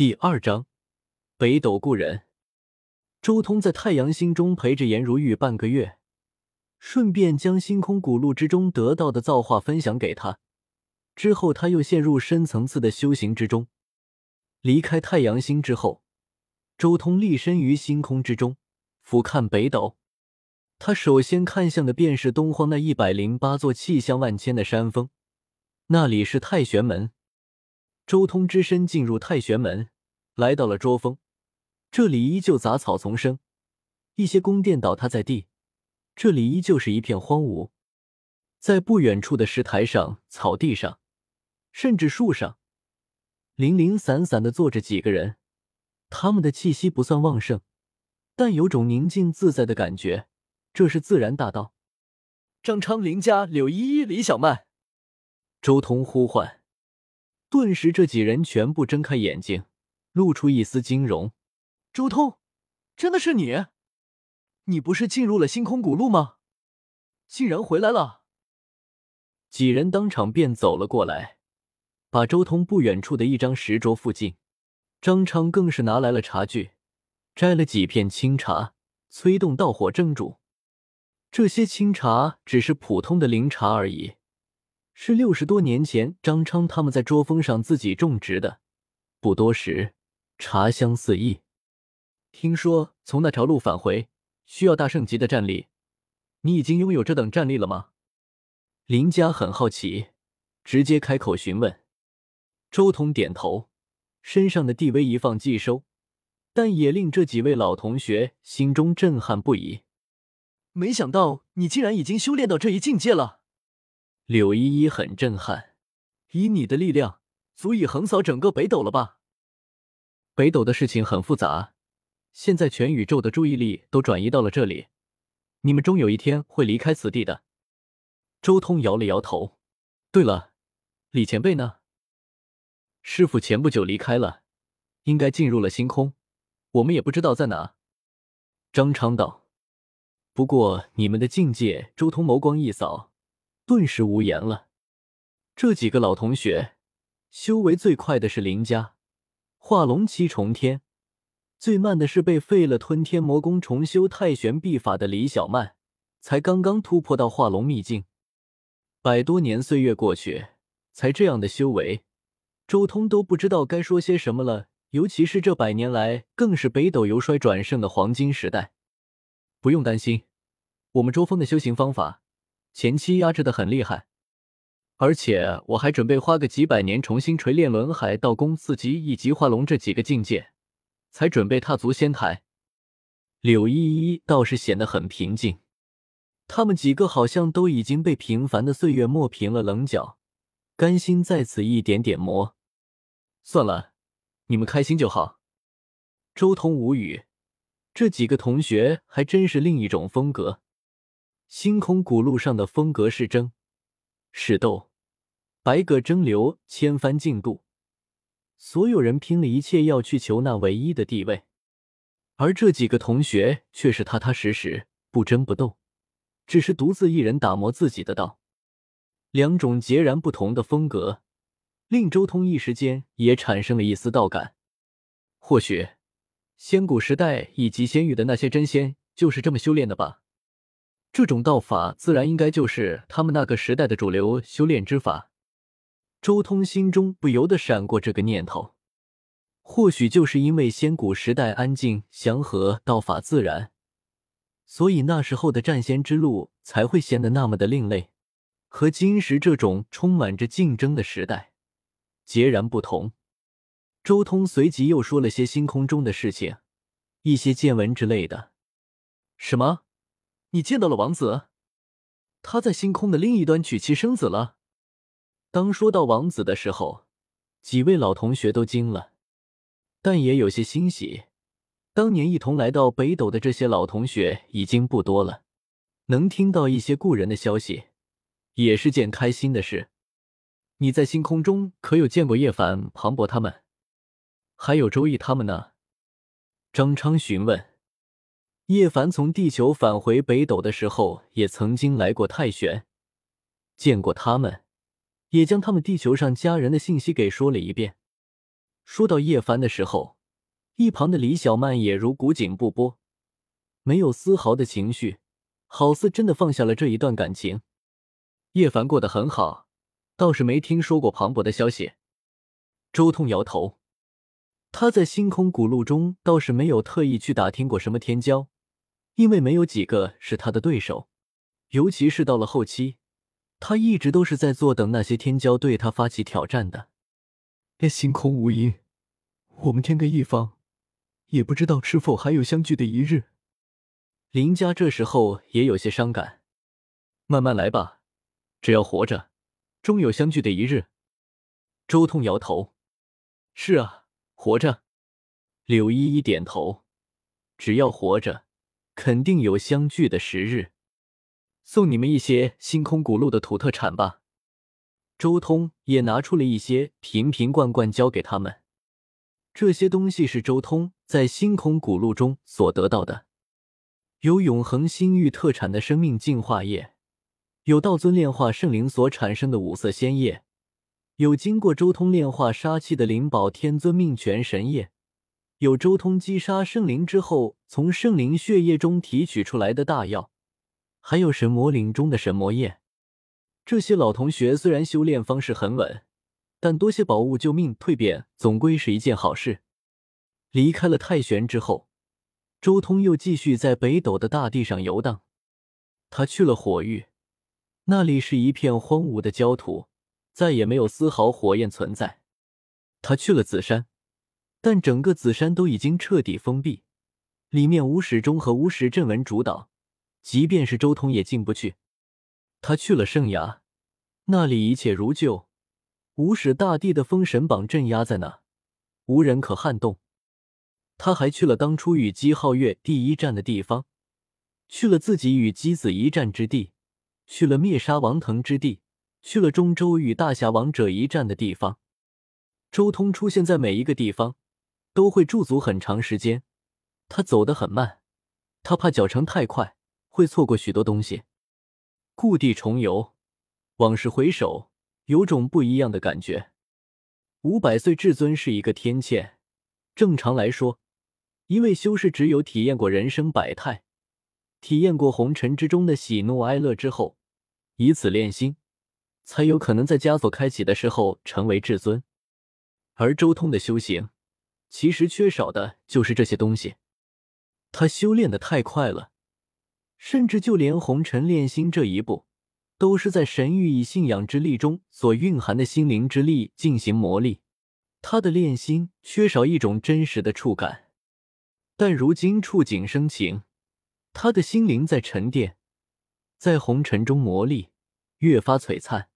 第二章，北斗故人。周通在太阳星中陪着颜如玉半个月，顺便将星空古路之中得到的造化分享给他。之后，他又陷入深层次的修行之中。离开太阳星之后，周通立身于星空之中，俯瞰北斗。他首先看向的便是东荒那一百零八座气象万千的山峰，那里是太玄门。周通只身进入太玄门，来到了捉峰。这里依旧杂草丛生，一些宫殿倒塌在地。这里依旧是一片荒芜。在不远处的石台上、草地上，甚至树上，零零散散的坐着几个人。他们的气息不算旺盛，但有种宁静自在的感觉。这是自然大道。张昌、林家、柳依依、李小曼，周通呼唤。顿时，这几人全部睁开眼睛，露出一丝惊容。周通，真的是你？你不是进入了星空古路吗？竟然回来了！几人当场便走了过来，把周通不远处的一张石桌附近。张昌更是拿来了茶具，摘了几片清茶，催动道火蒸煮。这些清茶只是普通的灵茶而已。是六十多年前张昌他们在桌峰上自己种植的，不多时，茶香四溢。听说从那条路返回需要大圣级的战力，你已经拥有这等战力了吗？林家很好奇，直接开口询问。周通点头，身上的地威一放即收，但也令这几位老同学心中震撼不已。没想到你竟然已经修炼到这一境界了。柳依依很震撼，以你的力量，足以横扫整个北斗了吧？北斗的事情很复杂，现在全宇宙的注意力都转移到了这里，你们终有一天会离开此地的。周通摇了摇头。对了，李前辈呢？师傅前不久离开了，应该进入了星空，我们也不知道在哪。张昌道。不过你们的境界，周通眸光一扫。顿时无言了。这几个老同学，修为最快的是林家，化龙七重天；最慢的是被废了吞天魔功重修太玄秘法的李小曼，才刚刚突破到化龙秘境。百多年岁月过去，才这样的修为，周通都不知道该说些什么了。尤其是这百年来，更是北斗由衰转盛的黄金时代。不用担心，我们周峰的修行方法。前期压制的很厉害，而且我还准备花个几百年重新锤炼轮海、道宫四级以及化龙这几个境界，才准备踏足仙台。柳依依倒是显得很平静，他们几个好像都已经被平凡的岁月磨平了棱角，甘心在此一点点磨。算了，你们开心就好。周通无语，这几个同学还真是另一种风格。星空古路上的风格是争，是斗，百舸争流，千帆竞渡，所有人拼了一切要去求那唯一的地位，而这几个同学却是踏踏实实，不争不斗，只是独自一人打磨自己的道。两种截然不同的风格，令周通一时间也产生了一丝道感。或许，仙古时代以及仙域的那些真仙就是这么修炼的吧。这种道法自然应该就是他们那个时代的主流修炼之法。周通心中不由得闪过这个念头，或许就是因为仙古时代安静祥和，道法自然，所以那时候的战仙之路才会显得那么的另类，和今时这种充满着竞争的时代截然不同。周通随即又说了些星空中的事情，一些见闻之类的。什么？你见到了王子，他在星空的另一端娶妻生子了。当说到王子的时候，几位老同学都惊了，但也有些欣喜。当年一同来到北斗的这些老同学已经不多了，能听到一些故人的消息，也是件开心的事。你在星空中可有见过叶凡、庞博他们，还有周易他们呢？张昌询问。叶凡从地球返回北斗的时候，也曾经来过太玄，见过他们，也将他们地球上家人的信息给说了一遍。说到叶凡的时候，一旁的李小曼也如古井不波，没有丝毫的情绪，好似真的放下了这一段感情。叶凡过得很好，倒是没听说过庞博的消息。周通摇头，他在星空古路中倒是没有特意去打听过什么天骄，因为没有几个是他的对手，尤其是到了后期。他一直都是在坐等那些天骄对他发起挑战的。星空无垠，我们天各一方，也不知道是否还有相聚的一日。林家这时候也有些伤感。慢慢来吧，只要活着，终有相聚的一日。周通摇头：“是啊，活着。”柳依依点头：“只要活着，肯定有相聚的时日。”送你们一些星空古路的土特产吧。周通也拿出了一些瓶瓶罐罐交给他们。这些东西是周通在星空古路中所得到的，有永恒星域特产的生命净化液，有道尊炼化圣灵所产生的五色仙液，有经过周通炼化杀气的灵宝天尊命泉神液，有周通击杀圣灵之后从圣灵血液中提取出来的大药。还有神魔岭中的神魔液，这些老同学虽然修炼方式很稳，但多些宝物救命蜕变总归是一件好事。离开了太玄之后，周通又继续在北斗的大地上游荡。他去了火域，那里是一片荒芜的焦土，再也没有丝毫火焰存在。他去了紫山，但整个紫山都已经彻底封闭，里面无始钟和无始阵纹主导。即便是周通也进不去。他去了圣崖，那里一切如旧，无始大帝的封神榜镇压在那，无人可撼动。他还去了当初与姬皓月第一战的地方，去了自己与姬子一战之地，去了灭杀王腾之地，去了中州与大侠王者一战的地方。周通出现在每一个地方，都会驻足很长时间。他走得很慢，他怕脚程太快。会错过许多东西。故地重游，往事回首，有种不一样的感觉。五百岁至尊是一个天堑。正常来说，一位修士只有体验过人生百态，体验过红尘之中的喜怒哀乐之后，以此练心，才有可能在枷锁开启的时候成为至尊。而周通的修行，其实缺少的就是这些东西。他修炼的太快了。甚至就连红尘炼心这一步，都是在神域以信仰之力中所蕴含的心灵之力进行磨砺。他的炼心缺少一种真实的触感，但如今触景生情，他的心灵在沉淀，在红尘中磨砺，越发璀璨。